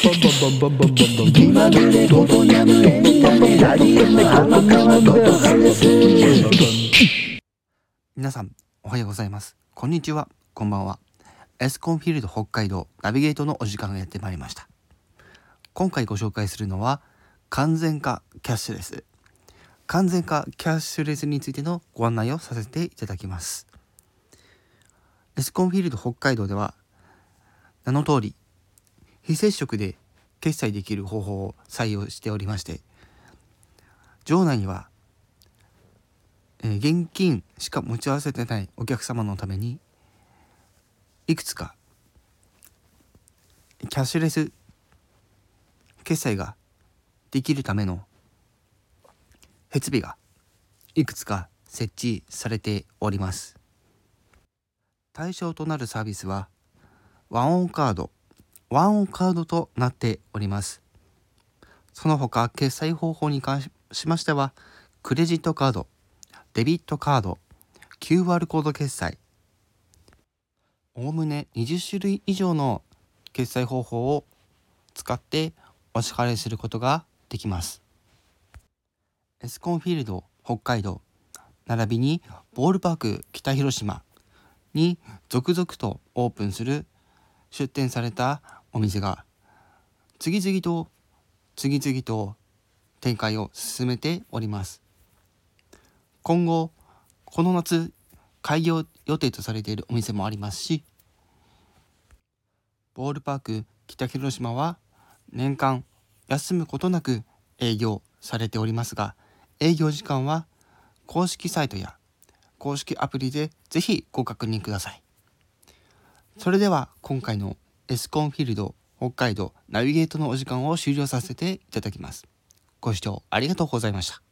気まぐれごとにゃむエンタメラリウム浜川ことはです皆さんおはようございますこんにちはこんばんはエスコンフィールド北海道ナビゲートのお時間がやってまいりました今回ご紹介するのは完全化キャッシュレス完全化キャッシュレスについてのご案内をさせていただきますエスコンフィールド北海道では名の通り非接触で決済できる方法を採用しておりまして場内には、えー現金しか持ち合わせてないお客様のためにいくつかキャッシュレス決済ができるための設備がいくつか設置されております。対象となるサービスはワンオンカードワンオンカードとなっております。その他決済方法に関しましてはクレジットカードデビットカード QR コード決済おおむね20種類以上の決済方法を使ってお支払いすることができます。エスコンフィールド北海道並びにボールパーク北広島に続々とオープンする出店されたお店が次々と次々と展開を進めております。今後この夏開業予定とされているお店もありますしボールパーク北広島は年間休むことなく営業されておりますが営業時間は公式サイトや公式アプリでぜひご確認ください。それでは今回のエスコンフィールド北海道ナビゲートのお時間を終了させていただきます。ご視聴ありがとうございました。